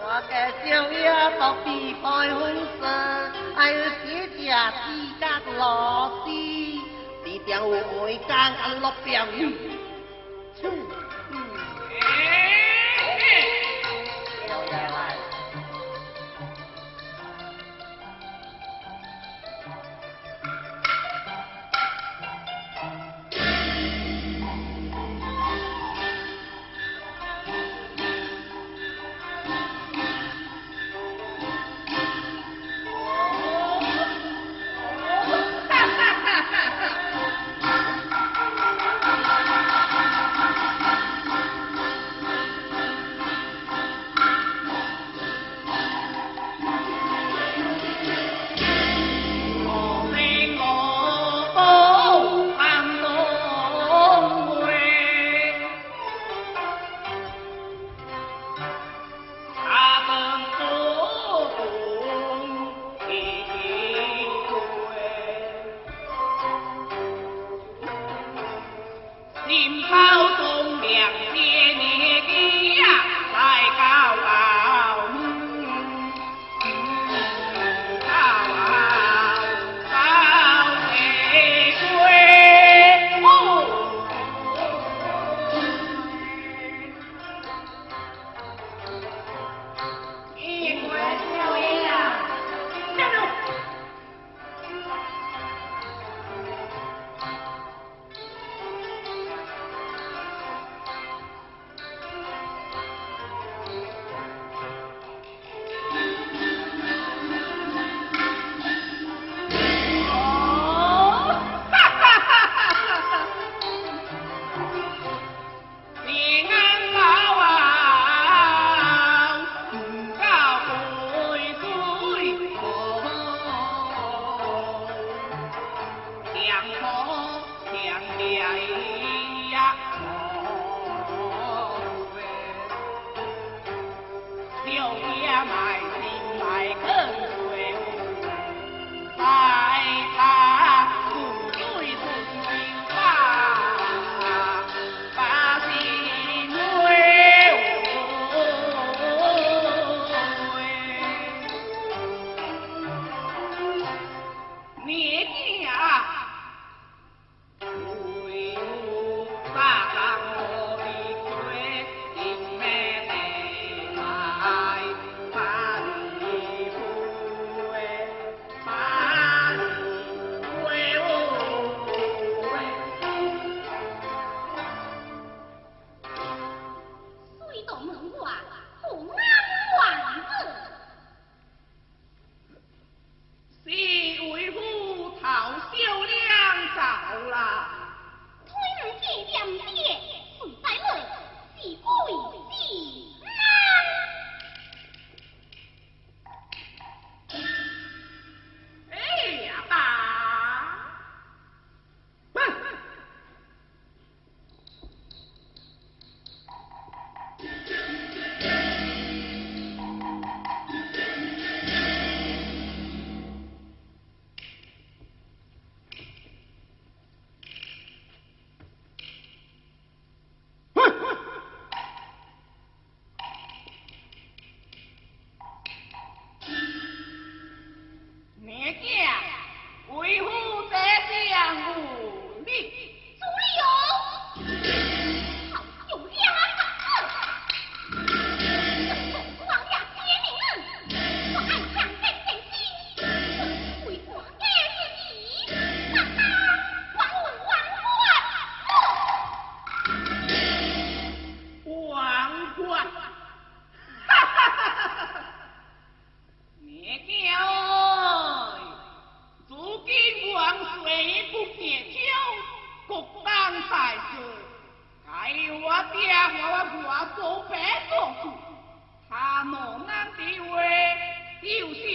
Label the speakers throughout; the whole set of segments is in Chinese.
Speaker 1: 我个小鸭到地方耍，还有姐姐几家老弟，你点每讲安乐表，
Speaker 2: 今朝送两千年有爷买亲买客。you.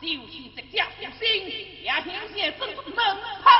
Speaker 2: 法出生，何不相见？